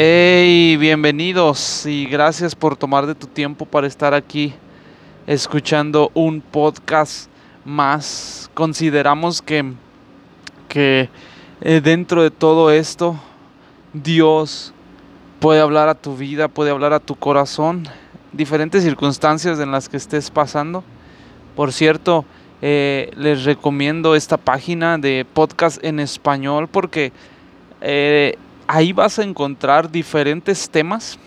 Hey, bienvenidos y gracias por tomar de tu tiempo para estar aquí escuchando un podcast más. Consideramos que, que eh, dentro de todo esto Dios puede hablar a tu vida, puede hablar a tu corazón, diferentes circunstancias en las que estés pasando. Por cierto, eh, les recomiendo esta página de podcast en español porque eh, ahí vas a encontrar diferentes temas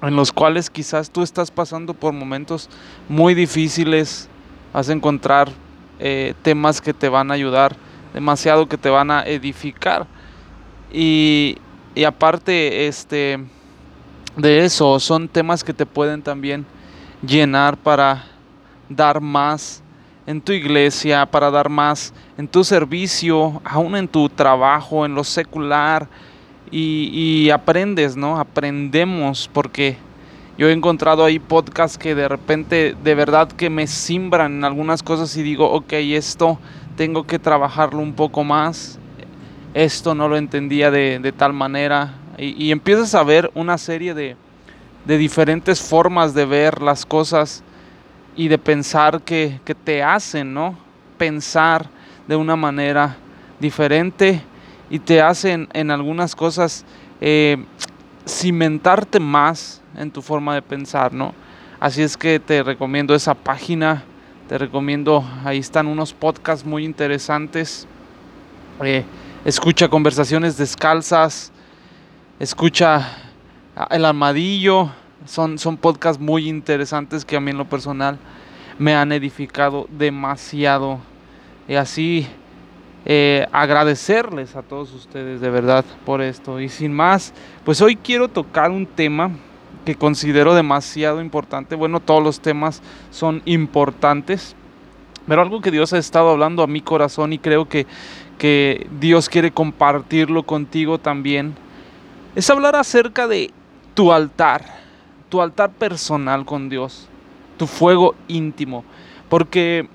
en los cuales quizás tú estás pasando por momentos muy difíciles. Vas a encontrar eh, temas que te van a ayudar demasiado, que te van a edificar. Y, y aparte este, de eso, son temas que te pueden también llenar para dar más en tu iglesia, para dar más en tu servicio, aún en tu trabajo, en lo secular. Y, aprendes, ¿no? Aprendemos porque yo he encontrado ahí podcasts que de repente de verdad que me simbran en algunas cosas y digo, ok, esto tengo que trabajarlo un poco más esto no lo entendía de, tal manera. Y, empiezas a ver una serie de, diferentes formas de ver las cosas y de pensar que, te hacen, ¿no? Pensar de una manera diferente y te hacen en algunas cosas eh, cimentarte más en tu forma de pensar, ¿no? Así es que te recomiendo esa página, te recomiendo, ahí están unos podcasts muy interesantes. Eh, escucha conversaciones descalzas, escucha El Armadillo, son, son podcasts muy interesantes que a mí en lo personal me han edificado demasiado. Y así eh, agradecerles a todos ustedes de verdad por esto. Y sin más, pues hoy quiero tocar un tema que considero demasiado importante. Bueno, todos los temas son importantes, pero algo que Dios ha estado hablando a mi corazón y creo que, que Dios quiere compartirlo contigo también, es hablar acerca de tu altar, tu altar personal con Dios, tu fuego íntimo. Porque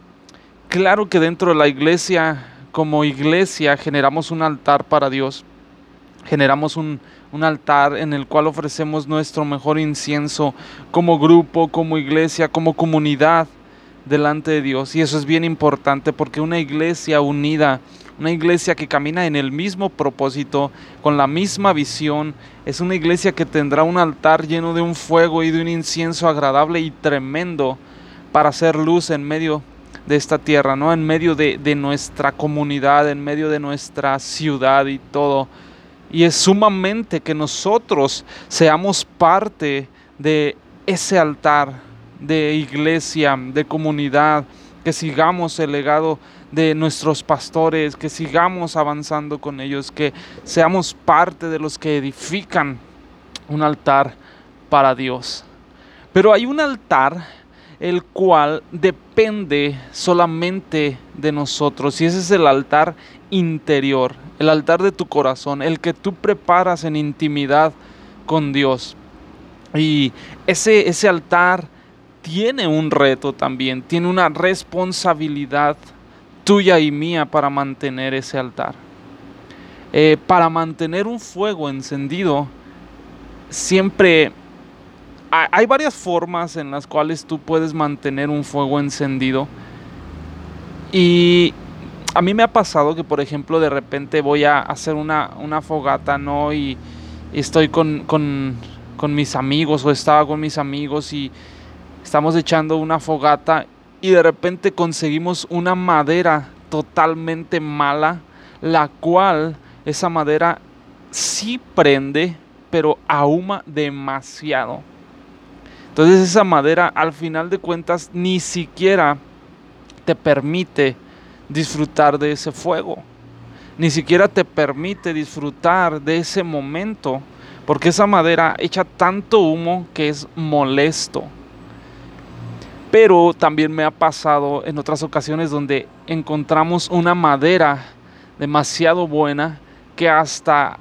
claro que dentro de la iglesia, como iglesia, generamos un altar para Dios, generamos un, un altar en el cual ofrecemos nuestro mejor incienso como grupo, como iglesia, como comunidad delante de Dios. Y eso es bien importante porque una iglesia unida, una iglesia que camina en el mismo propósito, con la misma visión, es una iglesia que tendrá un altar lleno de un fuego y de un incienso agradable y tremendo para hacer luz en medio de esta tierra, ¿no? En medio de, de nuestra comunidad, en medio de nuestra ciudad y todo. Y es sumamente que nosotros seamos parte de ese altar de iglesia, de comunidad, que sigamos el legado de nuestros pastores, que sigamos avanzando con ellos, que seamos parte de los que edifican un altar para Dios. Pero hay un altar el cual depende solamente de nosotros y ese es el altar interior, el altar de tu corazón, el que tú preparas en intimidad con Dios. Y ese, ese altar tiene un reto también, tiene una responsabilidad tuya y mía para mantener ese altar. Eh, para mantener un fuego encendido, siempre hay varias formas en las cuales tú puedes mantener un fuego encendido. Y a mí me ha pasado que, por ejemplo, de repente voy a hacer una, fogata, ¿no? Y, estoy con, con, con mis amigos o estaba con mis amigos y estamos echando una fogata y de repente conseguimos una madera totalmente mala, la cual esa madera sí prende, pero ahuma demasiado. Entonces esa madera al final de cuentas ni siquiera te permite disfrutar de ese fuego. Ni siquiera te permite disfrutar de ese momento. Porque esa madera echa tanto humo que es molesto. Pero también me ha pasado en otras ocasiones donde encontramos una madera demasiado buena que hasta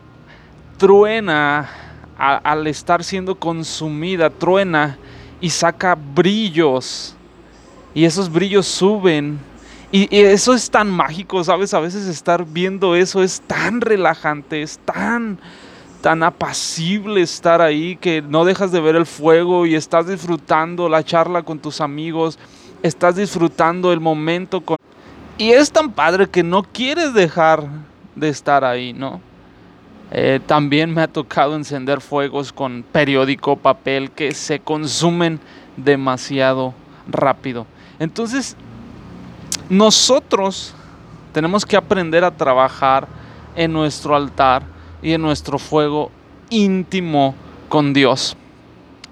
truena al estar siendo consumida, truena y saca brillos. Y esos brillos suben. Y, eso es tan mágico, ¿sabes? A veces estar viendo eso es tan relajante, es tan tan apacible estar ahí que no dejas de ver el fuego y estás disfrutando la charla con tus amigos, estás disfrutando el momento con... Y es tan padre que no quieres dejar de estar ahí, ¿no? Eh, también me ha tocado encender fuegos con periódico, papel, que se consumen demasiado rápido. Entonces, nosotros tenemos que aprender a trabajar en nuestro altar y en nuestro fuego íntimo con Dios.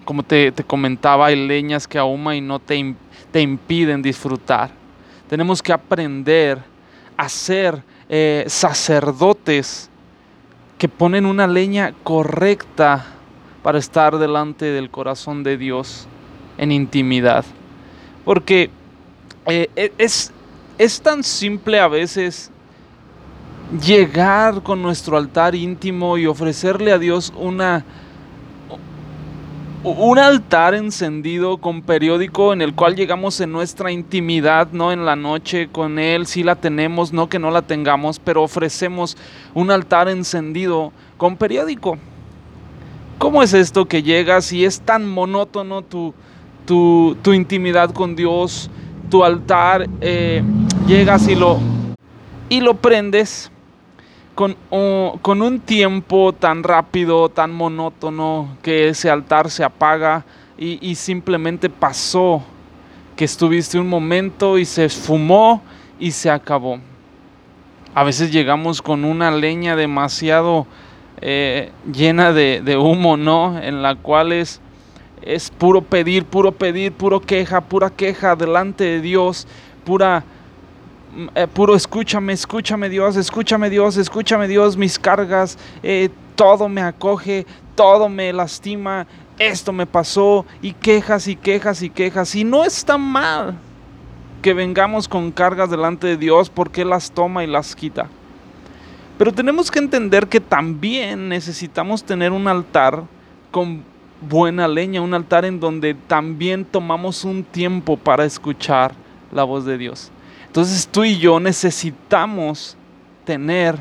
Como te, comentaba, hay leñas que ahuma y no te, te, impiden disfrutar. Tenemos que aprender a ser eh, sacerdotes que ponen una leña correcta para estar delante del corazón de Dios en intimidad. Porque eh, e, es, es tan simple a veces llegar con nuestro altar íntimo y ofrecerle a Dios una un altar encendido con periódico en el cual llegamos en nuestra intimidad, no en la noche con Él, si la tenemos, no que no la tengamos, pero ofrecemos un altar encendido con periódico. ¿Cómo es esto que llegas y es tan monótono tu, tu, tu intimidad con Dios, tu altar, eh, llegas y lo, y lo prendes? Con, un tiempo tan rápido, tan monótono, que ese altar se apaga y, simplemente pasó, que estuviste un momento y se esfumó y se acabó. A veces llegamos con una leña demasiado eh, llena de, de, humo, ¿no? En la cual es, es puro pedir, puro pedir, puro queja, pura queja delante de Dios, pura eh, puro escúchame, escúchame Dios, escúchame Dios, escúchame Dios, mis cargas, eh, todo me acoge, todo me lastima, esto me pasó, y quejas y quejas y quejas. Y no está mal que vengamos con cargas delante de Dios porque las toma y las quita. Pero tenemos que entender que también necesitamos tener un altar con buena leña, un altar en donde también tomamos un tiempo para escuchar la voz de Dios. Entonces tú y yo necesitamos tener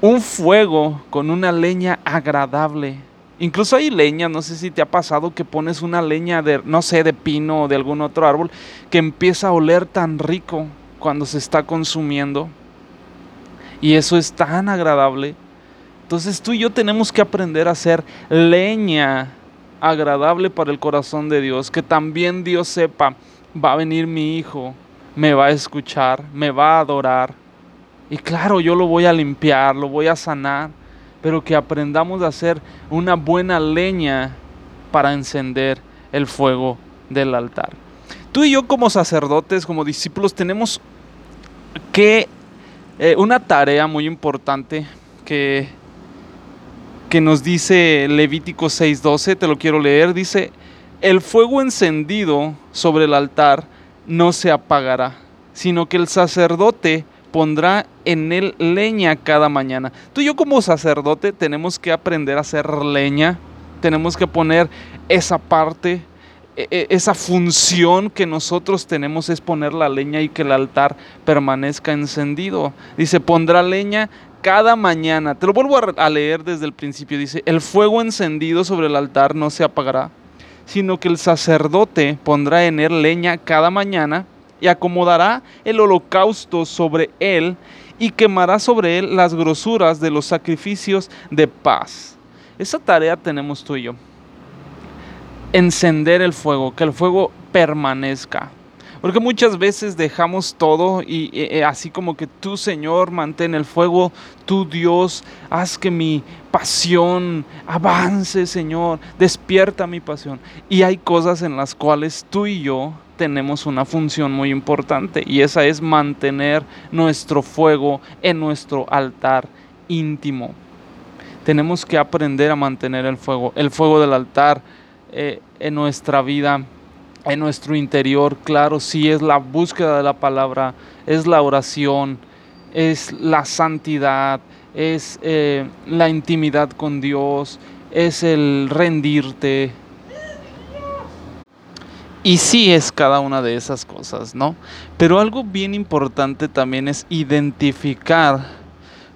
un fuego con una leña agradable. Incluso hay leña, no sé si te ha pasado que pones una leña de, no sé, de pino o de algún otro árbol, que empieza a oler tan rico cuando se está consumiendo. Y eso es tan agradable. Entonces tú y yo tenemos que aprender a hacer leña agradable para el corazón de Dios. Que también Dios sepa, va a venir mi hijo, me va a escuchar, me va a adorar. Y claro, yo lo voy a limpiar, lo voy a sanar, pero que aprendamos a hacer una buena leña para encender el fuego del altar. Tú y yo como sacerdotes, como discípulos, tenemos que eh, una tarea muy importante que, que nos dice Levítico 6:12, te lo quiero leer, dice, el fuego encendido sobre el altar no se apagará, sino que el sacerdote pondrá en él leña cada mañana. Tú y yo como sacerdote tenemos que aprender a hacer leña, tenemos que poner esa parte, e, e, esa función que nosotros tenemos es poner la leña y que el altar permanezca encendido. Dice, pondrá leña cada mañana. Te lo vuelvo a leer desde el principio. Dice, el fuego encendido sobre el altar no se apagará sino que el sacerdote pondrá en él leña cada mañana y acomodará el holocausto sobre él y quemará sobre él las grosuras de los sacrificios de paz. Esa tarea tenemos tú y yo. Encender el fuego, que el fuego permanezca. Porque muchas veces dejamos todo y, eh, así como que tú Señor mantén el fuego, tú Dios, haz que mi pasión avance Señor, despierta mi pasión. Y hay cosas en las cuales tú y yo tenemos una función muy importante y esa es mantener nuestro fuego en nuestro altar íntimo. Tenemos que aprender a mantener el fuego, el fuego del altar eh, en nuestra vida en nuestro interior, claro, sí es la búsqueda de la palabra, es la oración, es la santidad, es eh, la intimidad con Dios, es el rendirte. Y sí es cada una de esas cosas, ¿no? Pero algo bien importante también es identificar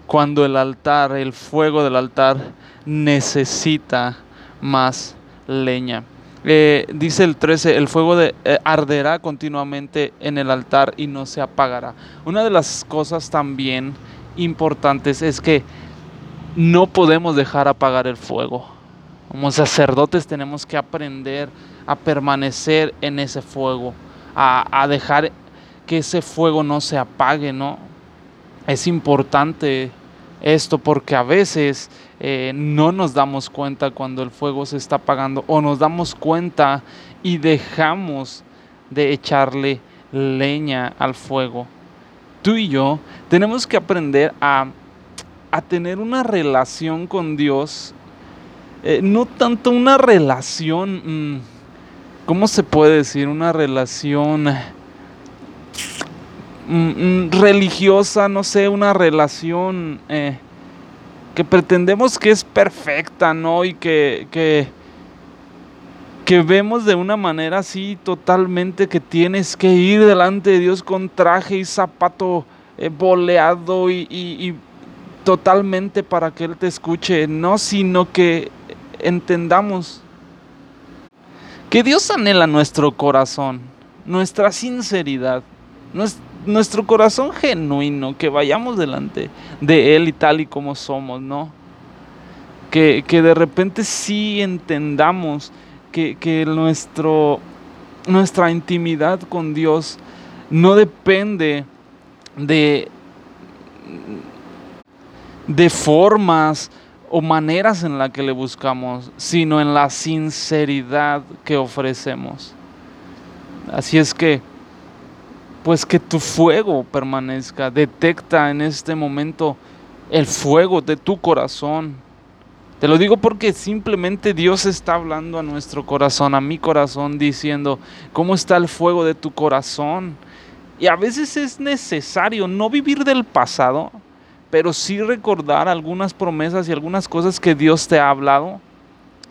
cuando el altar, el fuego del altar, necesita más leña. Eh, dice el 13, el fuego de, eh, arderá continuamente en el altar y no se apagará. Una de las cosas también importantes es que no podemos dejar apagar el fuego. Como sacerdotes tenemos que aprender a permanecer en ese fuego, a, a dejar que ese fuego no se apague, ¿no? Es importante esto porque a veces eh, no nos damos cuenta cuando el fuego se está apagando o nos damos cuenta y dejamos de echarle leña al fuego. Tú y yo tenemos que aprender a, tener una relación con Dios, eh, no tanto una relación, mm, ¿cómo se puede decir? Una relación mm, mm, religiosa, no sé, una relación... Eh, que pretendemos que es perfecta, ¿no? Y que, que, vemos de una manera así totalmente que tienes que ir delante de Dios con traje y zapato eh, boleado y, totalmente para que Él te escuche, no, sino que entendamos que Dios anhela nuestro corazón, nuestra sinceridad, nuestro corazón genuino, que vayamos delante de Él y tal y como somos, ¿no? Que, de repente sí entendamos que, que nuestro, nuestra intimidad con Dios no depende de, de formas o maneras en las que le buscamos, sino en la sinceridad que ofrecemos. Así es que pues que tu fuego permanezca. Detecta en este momento el fuego de tu corazón. Te lo digo porque simplemente Dios está hablando a nuestro corazón, a mi corazón, diciendo, ¿cómo está el fuego de tu corazón? Y a veces es necesario no vivir del pasado, pero sí recordar algunas promesas y algunas cosas que Dios te ha hablado,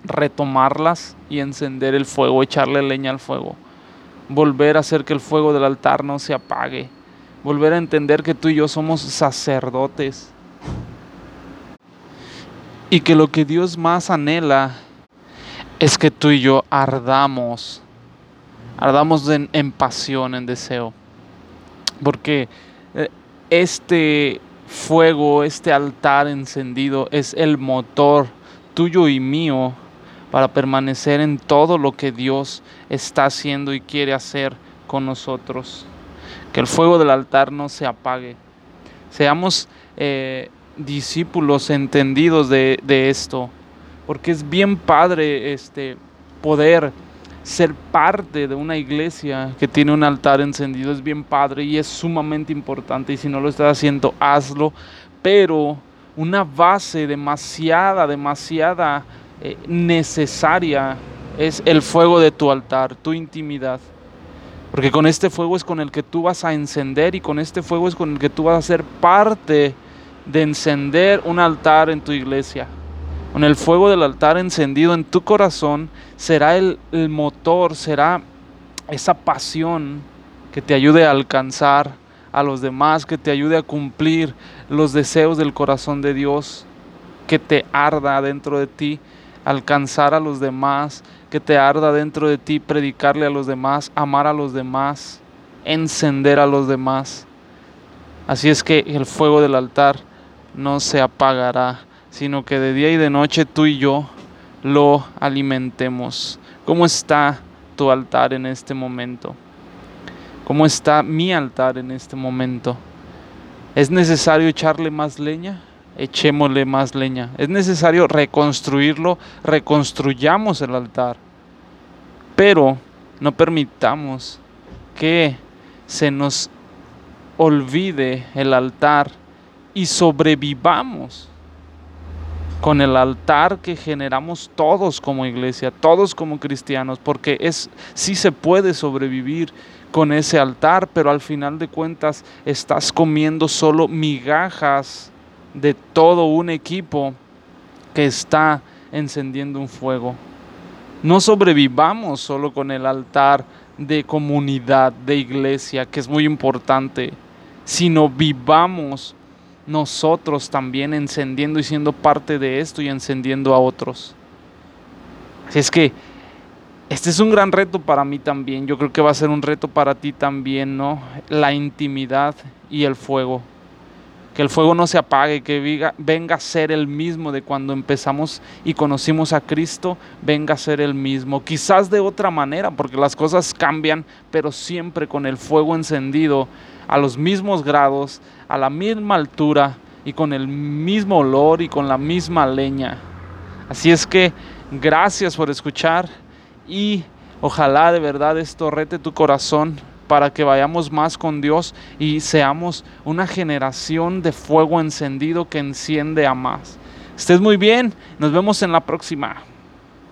retomarlas y encender el fuego, echarle leña al fuego volver a hacer que el fuego del altar no se apague, volver a entender que tú y yo somos sacerdotes. Y que lo que Dios más anhela es que tú y yo ardamos, ardamos en, en pasión, en deseo, porque eh, este fuego, este altar encendido es el motor tuyo y mío para permanecer en todo lo que Dios está haciendo y quiere hacer con nosotros. Que el fuego del altar no se apague. Seamos eh, discípulos entendidos de, esto, porque es bien padre este, poder ser parte de una iglesia que tiene un altar encendido, es bien padre y es sumamente importante y si no lo estás haciendo, hazlo, pero una base demasiada, demasiada eh, necesaria es el fuego de tu altar, tu intimidad. Porque con este fuego es con el que tú vas a encender y con este fuego es con el que tú vas a ser parte de encender un altar en tu iglesia. Con el fuego del altar encendido en tu corazón será el, el motor, será esa pasión que te ayude a alcanzar a los demás, que te ayude a cumplir los deseos del corazón de Dios, que te arda dentro de ti alcanzar a los demás, que te arda dentro de ti predicarle a los demás, amar a los demás, encender a los demás. Así es que el fuego del altar no se apagará, sino que de día y de noche tú y yo lo alimentemos. ¿Cómo está tu altar en este momento? ¿Cómo está mi altar en este momento? ¿Es necesario echarle más leña? Echémosle más leña. Es necesario reconstruirlo, reconstruyamos el altar. Pero no permitamos que se nos olvide el altar y sobrevivamos con el altar que generamos todos como iglesia, todos como cristianos, porque es sí se puede sobrevivir con ese altar, pero al final de cuentas estás comiendo solo migajas de todo un equipo que está encendiendo un fuego. No sobrevivamos solo con el altar de comunidad, de iglesia, que es muy importante, sino vivamos nosotros también encendiendo y siendo parte de esto y encendiendo a otros. Así es que este es un gran reto para mí también. Yo creo que va a ser un reto para ti también, ¿no? La intimidad y el fuego. Que el fuego no se apague, que venga a ser el mismo de cuando empezamos y conocimos a Cristo, venga a ser el mismo. Quizás de otra manera, porque las cosas cambian, pero siempre con el fuego encendido a los mismos grados, a la misma altura y con el mismo olor y con la misma leña. Así es que gracias por escuchar y ojalá de verdad esto rete tu corazón para que vayamos más con Dios y seamos una generación de fuego encendido que enciende a más. Estés muy bien, nos vemos en la próxima.